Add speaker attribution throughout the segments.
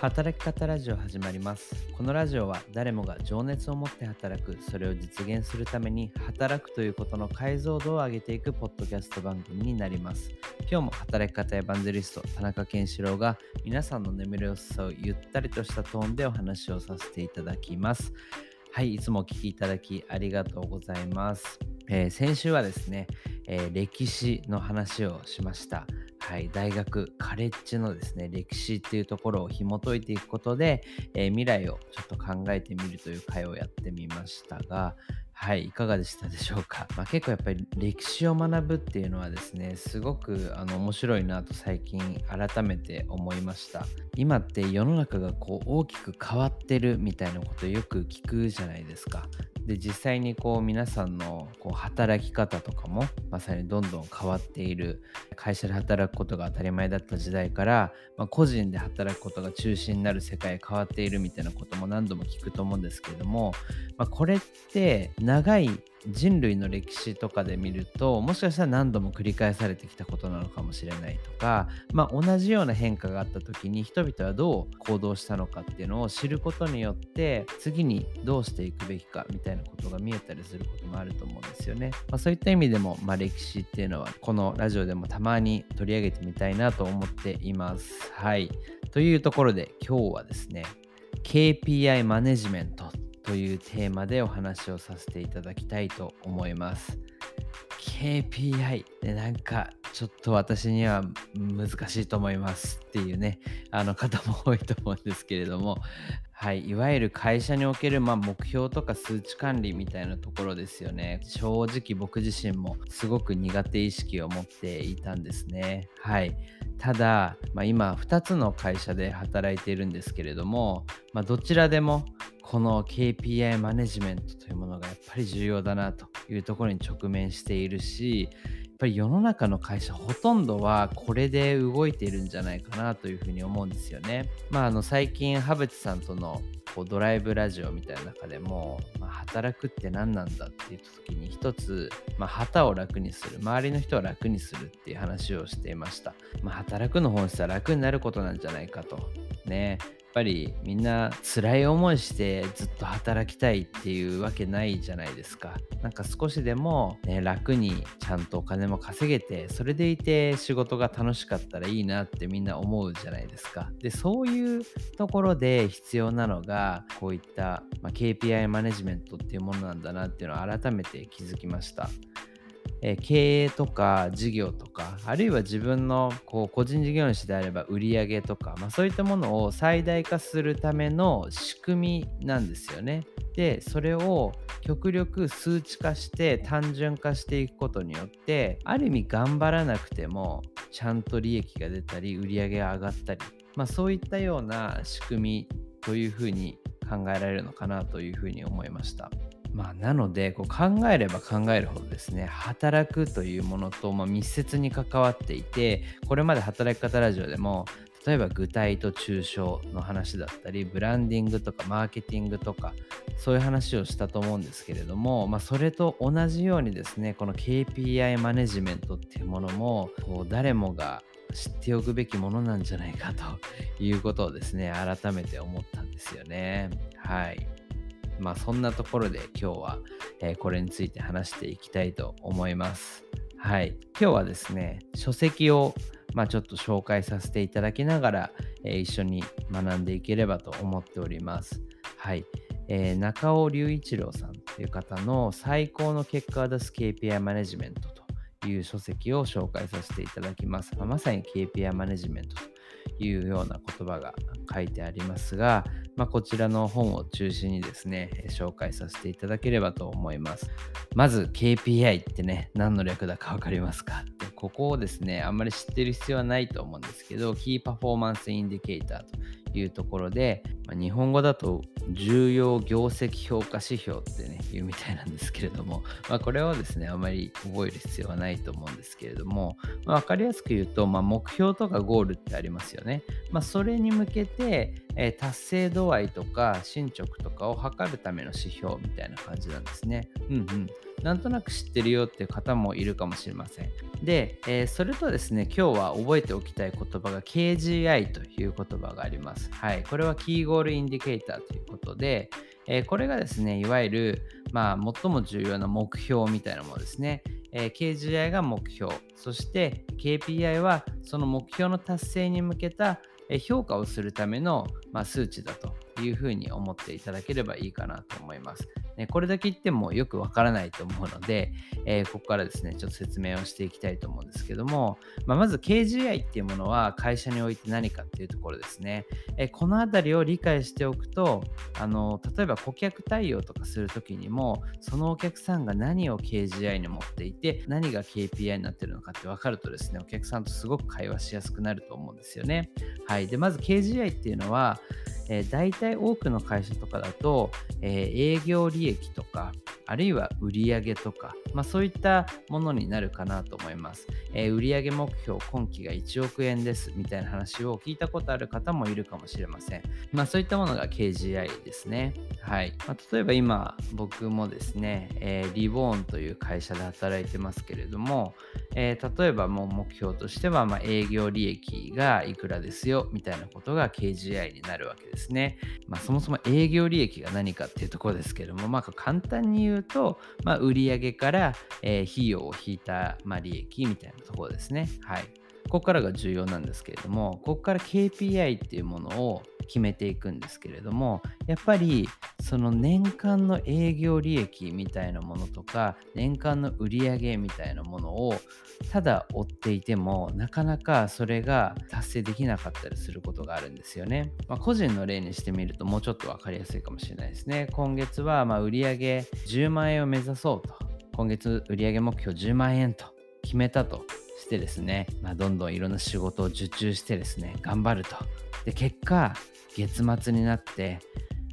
Speaker 1: 働き方ラジオ始まります。このラジオは誰もが情熱を持って働く。それを実現するために働くということの解像度を上げていくポッドキャスト番組になります。今日も働き方エヴァンゼリスト田中健志郎が皆さんの眠りを誘うゆったりとしたトーンでお話をさせていただきます。はいいつもお聴きいただきありがとうございます。えー、先週はですね、えー、歴史の話をしました。はい、大学、カレッジのですね、歴史っていうところを紐解いていくことで、えー、未来をちょっと考えてみるという会をやってみましたが、はい、いかがでしたでしょうか？まあ、結構やっぱり歴史を学ぶっていうのはですね、すごくあの面白いなと最近改めて思いました。今って世の中がこう大きく変わってるみたいなことよく聞くじゃないですか。で実際にこう皆さんのこう働き方とかもまさにどんどん変わっている会社で働くことが当たり前だった時代から、まあ、個人で働くことが中心になる世界変わっているみたいなことも何度も聞くと思うんですけれども、まあ、これって長い人類の歴史とかで見るともしかしたら何度も繰り返されてきたことなのかもしれないとか、まあ、同じような変化があった時に人々はどう行動したのかっていうのを知ることによって次にどうしていくべきかみたいなことが見えたりすることもあると思うんですよね。まあ、そういった意味でも、まあ、歴史っていうのはこのラジオでもたまに取り上げてみたいなと思っています。はい。というところで今日はですね KPI マネジメントというテーマでお話をさせていただきたいと思います。KPI でなんかちょっと私には難しいと思いますっていうねあの方も多いと思うんですけれどもはい、いわゆる会社における、まあ、目標とか数値管理みたいなところですよね。正直僕自身もすごく苦手意識を持っていたんですね。はい。ただ、まあ、今2つの会社で働いているんですけれども、まあ、どちらでもこの KPI マネジメントというものがやっぱり重要だなというところに直面しているしぱり世の中の会社ほとんどはこれで動いているんじゃないかなというふうに思うんですよね。まあ、あの最近羽淵さんとのこうドライブラジオみたいな中でも、まあ、働くって何なんだって言った時に一つ、まあ、旗を楽にする周りの人を楽にするっていう話をしていました、まあ、働くの本質は楽になることなんじゃないかと。ね。ぱりみんな辛い思いしてずっと働きたいっていうわけないじゃないですか。なんか少しでも、ね、楽にちゃんとお金も稼げてそれでいて仕事が楽しかったらいいなってみんな思うじゃないですか。でそういうところで必要なのがこういった、まあ、KPI マネジメントっていうものなんだなっていうのを改めて気づきました。え経営とか事業とかあるいは自分のこう個人事業主であれば売上とか、まあ、そういったものを最大化するための仕組みなんですよね。でそれを極力数値化して単純化していくことによってある意味頑張らなくてもちゃんと利益が出たり売り上げが上がったり、まあ、そういったような仕組みというふうに考えられるのかなというふうに思いました。まあ、なのでこう考えれば考えるほどですね働くというものとま密接に関わっていてこれまで働き方ラジオでも例えば具体と抽象の話だったりブランディングとかマーケティングとかそういう話をしたと思うんですけれども、まあ、それと同じようにですねこの KPI マネジメントっていうものもこう誰もが知っておくべきものなんじゃないかということをですね改めて思ったんですよねはい。まあそんなところで今日は、えー、これについて話していきたいと思います。はい。今日はですね、書籍をまあ、ちょっと紹介させていただきながら、えー、一緒に学んでいければと思っております。はい。えー、中尾隆一郎さんという方の最高の結果を出す KPI マネジメントという書籍を紹介させていただきます。ま、まさに KPI マネジメントというような言葉が書いてありますが、まあ、こちらの本を中心にですね、紹介させていただければと思います。まず KPI ってね、何の略だか分かりますか？ここをですね、あんまり知ってる必要はないと思うんですけど、 Key Performance Indicator というところで、まあ、日本語だと重要業績評価指標ってね、言うみたいなんですけれども、まあ、これをですね、あまり覚える必要はないと思うんですけれども、まあ、分かりやすく言うと、まあ、目標とかゴールってありますよね。まあ、それに向けて、えー、達成度合いとか進捗とかを測るための指標みたいな感じなんですね。うんうん。なんとなく知ってるよっていう方もいるかもしれません。で、えー、それとですね、今日は覚えておきたい言葉が KGI という言葉があります。はい。これはキーゴールインディケーターということで、え、これがですね、いわゆる、まあ、最も重要な目標みたいなものですね。え、KGI が目標、そして KPI はその目標の達成に向けた評価をするための、ま、数値だというふうに思っていただければいいかなと思います。ね、これだけ言ってもよくわからないと思うので、えー、ここからですね、ちょっと説明をしていきたいと思うんですけども、まあ、まず KGI っていうものは会社において何かっていうところですね。えー、このあたりを理解しておくと、あの例えば顧客対応とかするときにも、そのお客さんが何を KGI に持っていて、何が KPI になってるのかって分かるとですね、お客さんとすごく会話しやすくなると思うんですよね。はい。で、まず KGI っていうのは、えー、大体多くの会社とかだと、えー、営業利益とか、あるいは売上とか、まあ、そういったものになるかなと思います。えー、売上目標今期が1億円ですみたいな話を聞いたことある方もいるかもしれません。まあ、そういったものが KGI ですね。はい。まあ、例えば今僕もですね、えー、リボーンという会社で働いてますけれども、えー、例えばもう目標としては、ま、営業利益がいくらですよみたいなことが KGI になるわけですですね。まあ、そもそも営業利益が何かっていうところですけども、まあ、簡単に言うと、まあ、売上から、えー、費用を引いた、まあ、利益みたいなところですね。はい。ここからが重要なんですけれども、ここから KPI っていうものを決めていくんですけれども、やっぱりその年間の営業利益みたいなものとか、年間の売上みたいなものをただ追っていても、なかなかそれが達成できなかったりすることがあるんですよね。まあ、個人の例にしてみるともうちょっと分かりやすいかもしれないですね。今月はま売上10万円を目指そうと。今月売上目標10万円と決めたとしてですね、まあ、どんどんいろんな仕事を受注してですね、頑張ると。で、結果、月末になって、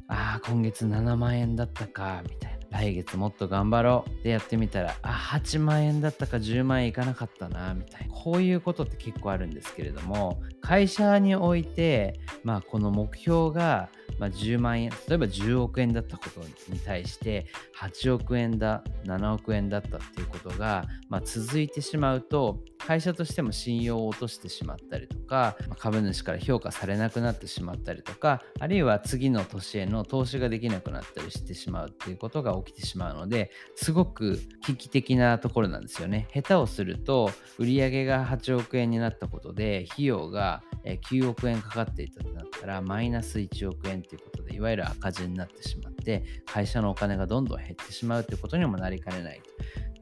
Speaker 1: ああ、今月7万円だったか、みたいな。来月もっと頑張ろうでやってみたら、あ、8万円だったか10万円いかなかったな、みたいな。こういうことって結構あるんですけれども、会社において、まあ、この目標がまあ、10万円、例えば10億円だったことに対して8億円だ、7億円だったっていうことが、まあ、続いてしまうと、会社としても信用を落としてしまったりとか、まあ、株主から評価されなくなってしまったりとか、あるいは次の年への投資ができなくなったりしてしまうっていうことが起きてしまうので、すごく危機的なところなんですよね。下手をすると、売上が8億円になったことで、費用が9億円かかっていたとなったら、マイナス1億円ということで、いわゆる赤字になってしまって、会社のお金がどんどん減ってしまうということにもなりかねない。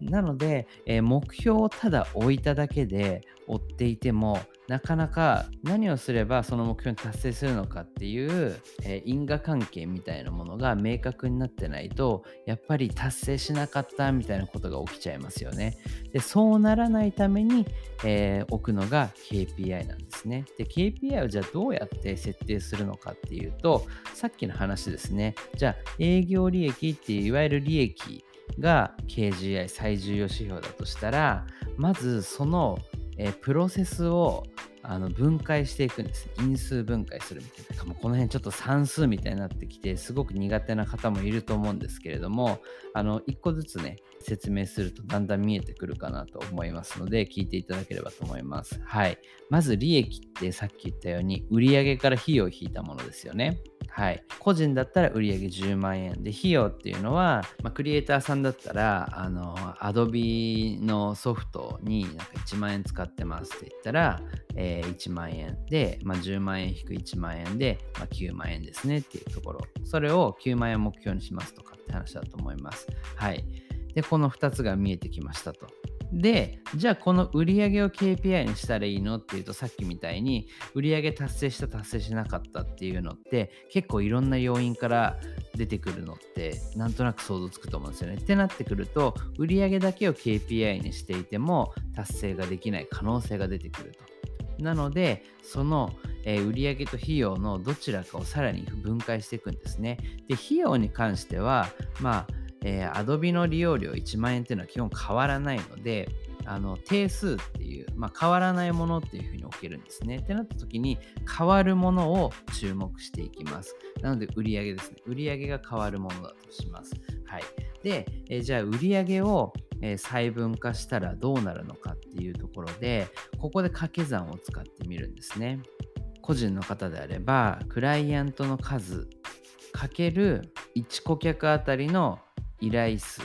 Speaker 1: なので、えー、目標をただ置いただけで追っていてもなかなか何をすればその目標に達成するのかっていう、えー、因果関係みたいなものが明確になってないとやっぱり達成しなかったみたいなことが起きちゃいますよね。でそうならないために、えー、置くのが KPI なんですね。で KPI をじゃあどうやって設定するのかっていうとさっきの話ですねじゃあ営業利益っていういわゆる利益が KGI 最重要指標だとしたらまずその、えプロセスをあの分解していくんです。因数分解するみたいな。もうこの辺ちょっと算数みたいになってきて、すごく苦手な方もいると思うんですけれども、あの、一個ずつね、説明するとだんだん見えてくるかなと思いますので、聞いていただければと思います。はい。まず利益ってさっき言ったように、売上から費用を引いたものですよね。はい。個人だったら売上10万円で、費用っていうのは、まあ、クリエイターさんだったら、あの、Adobe のソフトになんか1万円使ってますって言ったら、えー、1万円で、まあ、10万円引く1万円で、まあ、9万円ですねっていうところ。それを9万円目標にしますとかって話だと思います。はい。で、この2つが見えてきましたと。で、じゃあこの売上を KPI にしたらいいのっていうとさっきみたいに売上達成した達成しなかったっていうのって結構いろんな要因から出てくるのってなんとなく想像つくと思うんですよね。ってなってくると売上だけを KPI にしていても達成ができない可能性が出てくると。なのでそのえ売上と費用のどちらかをさらに分解していくんですね。で、費用に関しては、まあ、えー、Adobe の利用料1万円っていうのは基本変わらないので、あの定数っていう、まあ、変わらないものっていうふうに置けるんですね。ってなった時に変わるものを注目していきます。なので売上ですね。売上が変わるものだとします。はい。で、えじゃあ売上をえ細分化したらどうなるのかっていうところでここで掛け算を使ってみるんですね個人の方であればクライアントの数かける1顧客あたりの依頼数、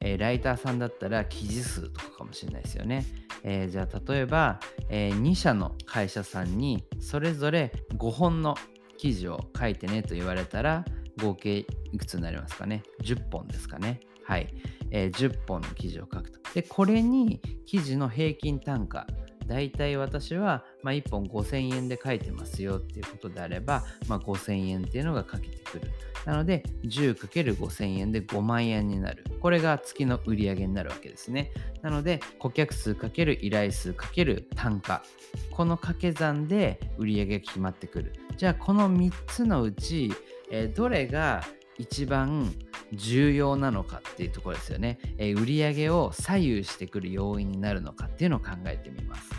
Speaker 1: えー、ライターさんだったら記事数とかかもしれないですよね、えー、じゃあ例えば、えー、2社の会社さんにそれぞれ5本の記事を書いてねと言われたら合計いくつになりますかね？10本ですかね。はい、えー、10本の記事を書くと。で、これに記事の平均単価、だいたい私は、まあ、1本5000円で書いてますよっていうことであれば、まあ、5000円っていうのが書けてくる。なので、10×5000 円で5万円になる。これが月の売り上げになるわけですね。なので、顧客数×依頼数×単価。この掛け算で売り上げが決まってくる。じゃあ、この3つのうち、えー、どれが一番重要なのかっていうところですよね。えー、売上を左右してくる要因になるのかっていうのを考えてみます。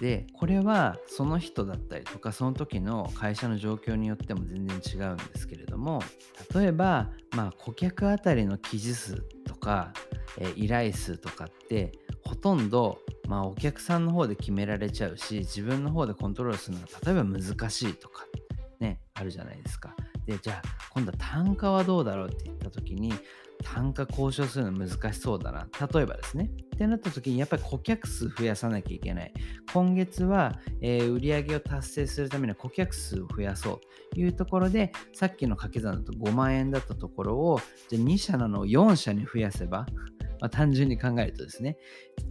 Speaker 1: でこれはその人だったりとかその時の会社の状況によっても全然違うんですけれども例えば、まあ、顧客あたりの記事数とか、えー、依頼数とかってほとんど、まあ、お客さんの方で決められちゃうし自分の方でコントロールするのが例えば難しいとかねあるじゃないですか。でじゃあ今度は単価はどうだろうって言った時に単価交渉するの難しそうだな。例えばですね。ってなった時にやっぱり顧客数増やさなきゃいけない。今月は、えー、売上を達成するためには顧客数を増やそう。というところでさっきの掛け算だと5万円だったところをじゃあ2社なのを4社に増やせばまあ、単純に考えるとですね、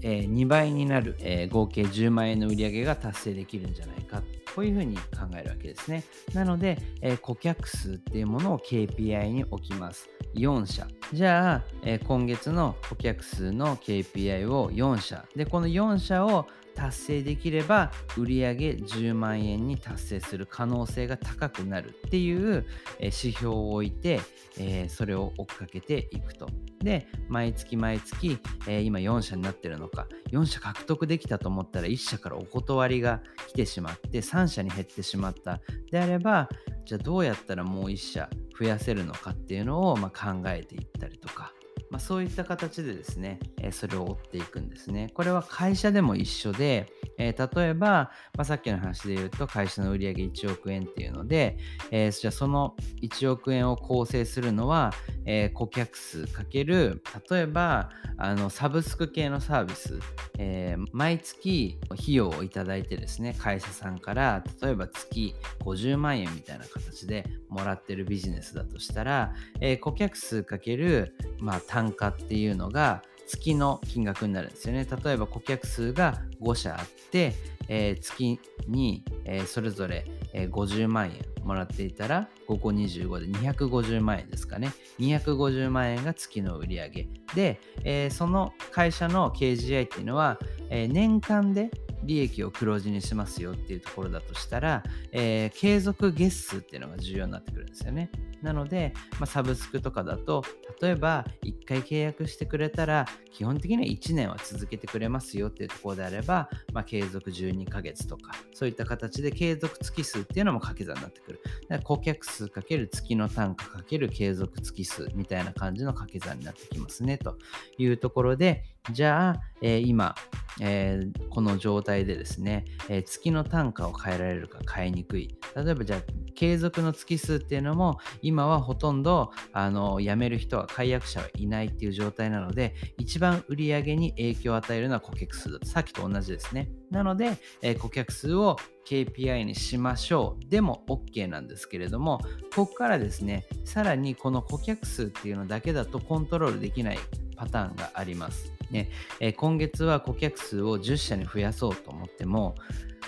Speaker 1: えー、2倍になる、えー、合計10万円の売り上げが達成できるんじゃないかこういうふうに考えるわけですね。なので、えー、顧客数っていうものを KPI に置きます。4社。じゃあ、え今月の顧客数の KPI を4社。で、この4社を達成できれば売上10万円に達成する可能性が高くなるっていう指標を置いて、えそれを追っかけていくと。で、毎月毎月、え今4社になってるのか、4社獲得できたと思ったら1社からお断りが来てしまって、3社に減ってしまった。であれば、じゃあどうやったらもう1社増やせるのかっていうのをま考えていったりとか、まあ、そういった形でですね、えそれを追っていくんですね。これは会社でも一緒で、え、例えば、まあ、さっきの話で言うと会社の売上1億円っていうので、え、じゃあその1億円を構成するのは、え、顧客数かける例えばあのサブスク系のサービス、え毎月費用をいただいてですね会社さんから例えば月50万円みたいな形でもらってるビジネスだとしたら、え顧客数かける、まあ、単価っていうのが月の金額になるんですよね。例えば顧客数が5社あって、えー、月に、えー、それぞれ、えー、50万円もらっていたら5個25で250万円ですかね。250万円が月の売り上げ。で、えその会社の KGI っていうのは、え年間で利益を黒字にしますよっていうところだとしたら、えー、継続月数っていうのが重要になってくるんですよね。なので、まあ、サブスクとかだと、例えば1回契約してくれたら、基本的には1年は続けてくれますよっていうところであれば、まあ、継続12ヶ月とか、そういった形で継続月数っていうのも掛け算になってくる。だから顧客数かける月の単価かける継続月数みたいな感じの掛け算になってきますねというところで、じゃあ、えー、今、えー、この状態でですね、えー、月の単価を変えられるか変えにくい。例えばじゃあ、継続の月数っていうのも、今はほとんど、あの、辞める人は、解約者はいないっていう状態なので、一番売り上げに影響を与えるのは顧客数だと。さっきと同じですね。なので、え、顧客数を KPI にしましょう。でも OK なんですけれども、ここからですね、さらにこの顧客数っていうのだけだとコントロールできないパターンがあります。ね。え、今月は顧客数を10社に増やそうと思っても、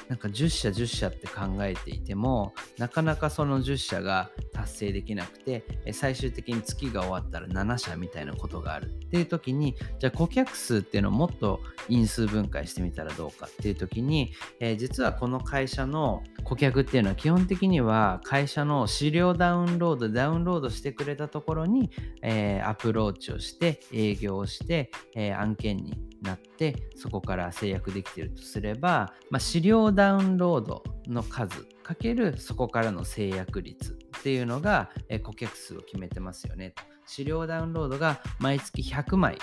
Speaker 1: なんか10社10社って考えていてもなかなかその10社が達成できなくて最終的に月が終わったら7社みたいなことがあるっていう時にじゃあ顧客数っていうのをもっと因数分解してみたらどうかっていう時に、えー、実はこの会社の顧客っていうのは基本的には会社の資料ダウンロードダウンロードしてくれたところに、えー、アプローチをして営業をして、えー、案件になってそこから制約できてるとすれば、まあ、資料ダウンロードの数かけるそこからの制約率っていうのが、え顧客数を決めてますよね。資料ダウンロードが毎月100枚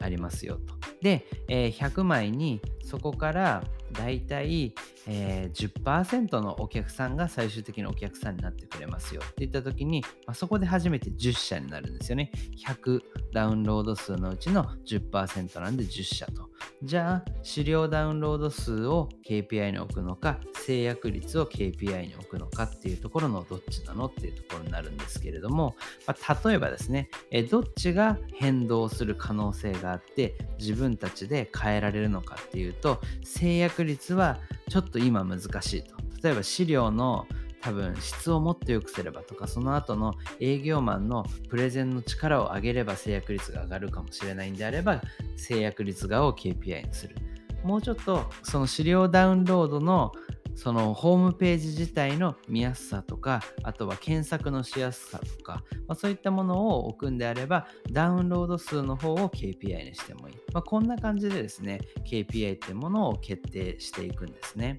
Speaker 1: ありますよと。で、えー、100枚にそこからだいたい、え、10%のお客さんが最終的にお客さんになってくれますよって言った時に、まあ、そこで初めて10社になるんですよね。100ダウンロード数のうちの10%なんで10社と。じゃあ、資料ダウンロード数を KPI に置くのか、制約率を KPI に置くのかっていうところのどっちなのっていうところになるんですけれども、まあ、例えばですね、えどっちが変動する可能性があって自分たちで変えられるのかっていうと、制約率はちょっと今難しいと。例えば資料の多分質をもっと良くすればとかその後の営業マンのプレゼンの力を上げれば制約率が上がるかもしれないんであれば制約率側を KPI にするもうちょっとその資料ダウンロードのそのホームページ自体の見やすさとか、あとは検索のしやすさとか、まあ、そういったものを置くんであれば、ダウンロード数の方を KPI にしてもいい。まあ、こんな感じでですね、KPI っていうものを決定していくんですね。